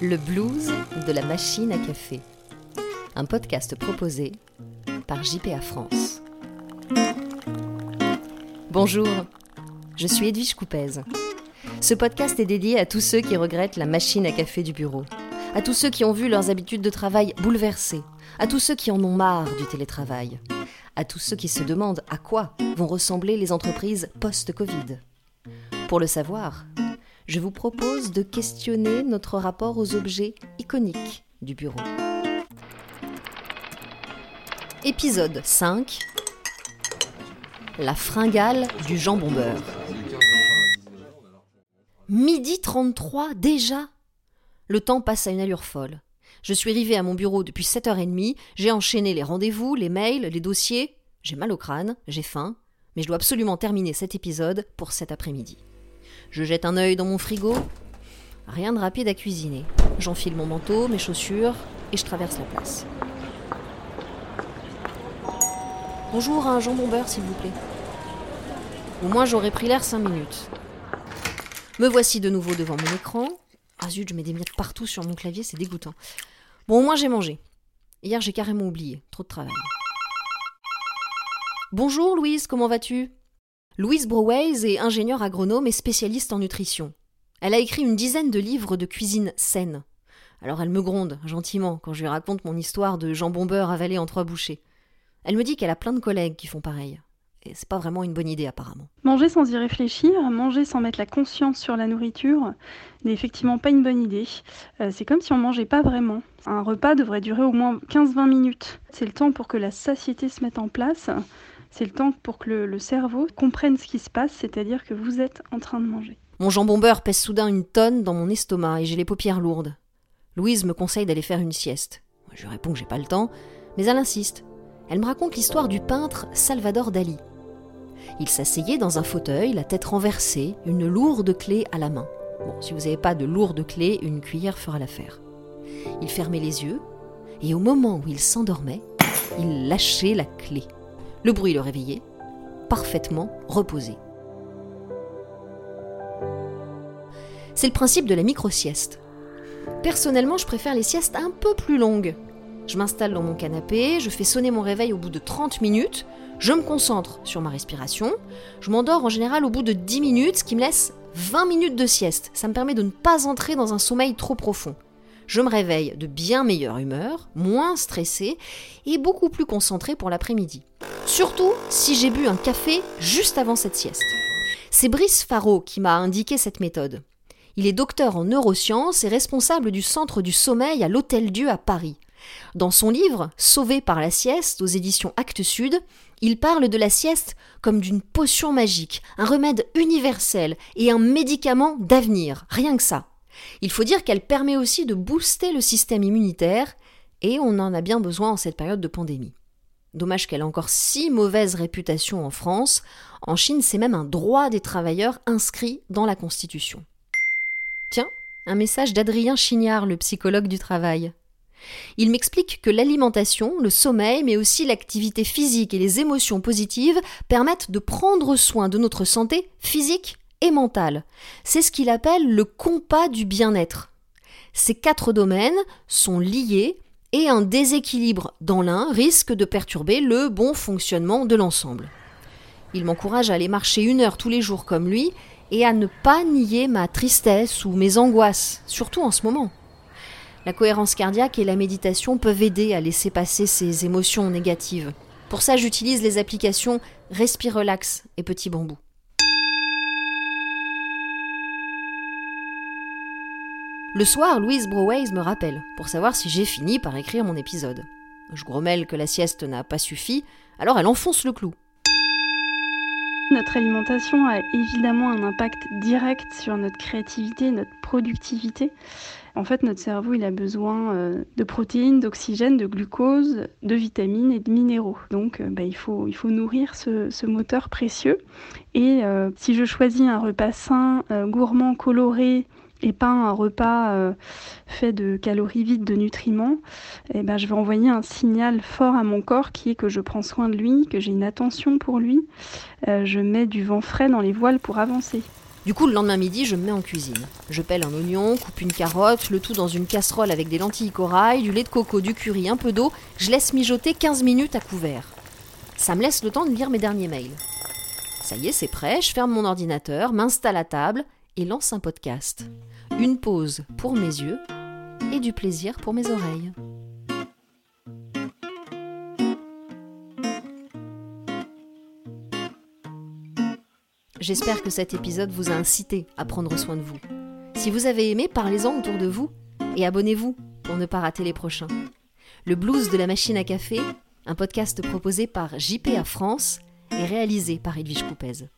Le blues de la machine à café. Un podcast proposé par JPA France. Bonjour, je suis Edwige Coupez. Ce podcast est dédié à tous ceux qui regrettent la machine à café du bureau, à tous ceux qui ont vu leurs habitudes de travail bouleversées, à tous ceux qui en ont marre du télétravail, à tous ceux qui se demandent à quoi vont ressembler les entreprises post-Covid. Pour le savoir, je vous propose de questionner notre rapport aux objets iconiques du bureau. Épisode 5 La fringale du jambon beurre. Midi 33 déjà Le temps passe à une allure folle. Je suis arrivé à mon bureau depuis 7h30, j'ai enchaîné les rendez-vous, les mails, les dossiers. J'ai mal au crâne, j'ai faim, mais je dois absolument terminer cet épisode pour cet après-midi. Je jette un œil dans mon frigo. Rien de rapide à cuisiner. J'enfile mon manteau, mes chaussures et je traverse la place. Bonjour, un jambon beurre, s'il vous plaît. Au moins, j'aurais pris l'air cinq minutes. Me voici de nouveau devant mon écran. Ah zut, je mets des miettes partout sur mon clavier, c'est dégoûtant. Bon, au moins, j'ai mangé. Hier, j'ai carrément oublié. Trop de travail. Bonjour, Louise, comment vas-tu? Louise Broways est ingénieure agronome et spécialiste en nutrition. Elle a écrit une dizaine de livres de cuisine saine. Alors elle me gronde gentiment quand je lui raconte mon histoire de jambon beurre avalé en trois bouchées. Elle me dit qu'elle a plein de collègues qui font pareil. Et c'est pas vraiment une bonne idée apparemment. Manger sans y réfléchir, manger sans mettre la conscience sur la nourriture, n'est effectivement pas une bonne idée. Euh, c'est comme si on mangeait pas vraiment. Un repas devrait durer au moins 15-20 minutes. C'est le temps pour que la satiété se mette en place c'est le temps pour que le, cerveau comprenne ce qui se passe, c'est-à-dire que vous êtes en train de manger. Mon jambon beurre pèse soudain une tonne dans mon estomac et j'ai les paupières lourdes. Louise me conseille d'aller faire une sieste. Je réponds que j'ai pas le temps, mais elle insiste. Elle me raconte l'histoire du peintre Salvador Dali. Il s'asseyait dans un fauteuil, la tête renversée, une lourde clé à la main. Bon, si vous n'avez pas de lourde clé, une cuillère fera l'affaire. Il fermait les yeux, et au moment où il s'endormait, il lâchait la clé. Le bruit le réveillait, parfaitement reposé. C'est le principe de la micro-sieste. Personnellement, je préfère les siestes un peu plus longues. Je m'installe dans mon canapé, je fais sonner mon réveil au bout de 30 minutes, je me concentre sur ma respiration, je m'endors en général au bout de 10 minutes, ce qui me laisse 20 minutes de sieste. Ça me permet de ne pas entrer dans un sommeil trop profond je me réveille de bien meilleure humeur, moins stressée et beaucoup plus concentrée pour l'après-midi. Surtout si j'ai bu un café juste avant cette sieste. C'est Brice Faro qui m'a indiqué cette méthode. Il est docteur en neurosciences et responsable du centre du sommeil à l'Hôtel Dieu à Paris. Dans son livre Sauvé par la sieste aux éditions Actes Sud, il parle de la sieste comme d'une potion magique, un remède universel et un médicament d'avenir, rien que ça. Il faut dire qu'elle permet aussi de booster le système immunitaire, et on en a bien besoin en cette période de pandémie. Dommage qu'elle ait encore si mauvaise réputation en France. En Chine, c'est même un droit des travailleurs inscrit dans la Constitution. Tiens, un message d'Adrien Chignard, le psychologue du travail. Il m'explique que l'alimentation, le sommeil, mais aussi l'activité physique et les émotions positives permettent de prendre soin de notre santé physique et mentale. C'est ce qu'il appelle le compas du bien-être. Ces quatre domaines sont liés et un déséquilibre dans l'un risque de perturber le bon fonctionnement de l'ensemble. Il m'encourage à aller marcher une heure tous les jours comme lui et à ne pas nier ma tristesse ou mes angoisses, surtout en ce moment. La cohérence cardiaque et la méditation peuvent aider à laisser passer ces émotions négatives. Pour ça, j'utilise les applications Respire Relax et Petit Bambou. Le soir, Louise Broways me rappelle pour savoir si j'ai fini par écrire mon épisode. Je grommelle que la sieste n'a pas suffi, alors elle enfonce le clou. Notre alimentation a évidemment un impact direct sur notre créativité, notre productivité. En fait, notre cerveau, il a besoin euh, de protéines, d'oxygène, de glucose, de vitamines et de minéraux. Donc, euh, bah, il, faut, nourrir ce, moteur précieux. Et euh, si je choisis un repas sain, gourmand, coloré, et pas un repas euh, fait de calories vides, de nutriments, eh ben, je vais envoyer un signal fort à mon corps qui est que je prends soin de lui, que j'ai une attention pour lui, euh, je mets du vent frais dans les voiles pour avancer. Du coup, le lendemain midi, je me mets en cuisine. Je pèle un oignon, coupe une carotte, le tout dans une casserole avec des lentilles corail, du lait de coco, du curry, un peu d'eau. Je laisse mijoter 15 minutes à couvert. Ça me laisse le temps de lire mes derniers mails. Ça y est, c'est prêt, je ferme mon ordinateur, m'installe à table et lance un podcast. Une pause pour mes yeux et du plaisir pour mes oreilles. J'espère que cet épisode vous a incité à prendre soin de vous. Si vous avez aimé, parlez-en autour de vous et abonnez-vous pour ne pas rater les prochains. Le blues de la machine à café, un podcast proposé par JPA France et réalisé par Edwige Coupez.